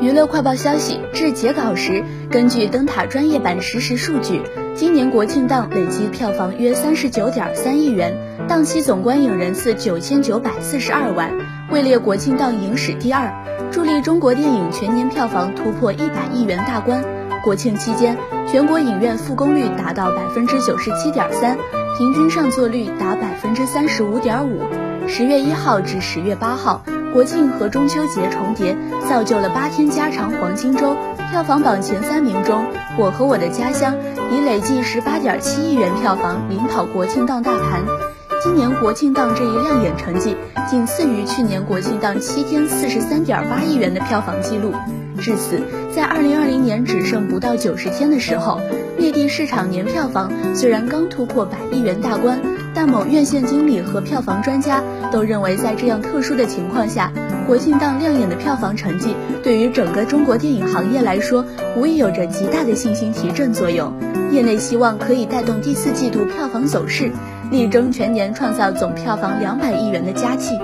娱乐快报消息：至截稿时，根据灯塔专业版实时数据，今年国庆档累计票房约三十九点三亿元，档期总观影人次九千九百四十二万，位列国庆档影史第二，助力中国电影全年票房突破一百亿元大关。国庆期间，全国影院复工率达到百分之九十七点三，平均上座率达百分之三十五点五。十月一号至十月八号。国庆和中秋节重叠，造就了八天加长黄金周。票房榜前三名中，《我和我的家乡》以累计十八点七亿元票房领跑国庆档大盘。今年国庆档这一亮眼成绩，仅次于去年国庆档七天四十三点八亿元的票房记录。至此，在二零二零年只剩不到九十天的时候，内地市场年票房虽然刚突破百亿元大关。但某院线经理和票房专家都认为，在这样特殊的情况下，国庆档亮眼的票房成绩对于整个中国电影行业来说，无疑有着极大的信心提振作用。业内希望可以带动第四季度票房走势，力争全年创造总票房两百亿元的佳绩。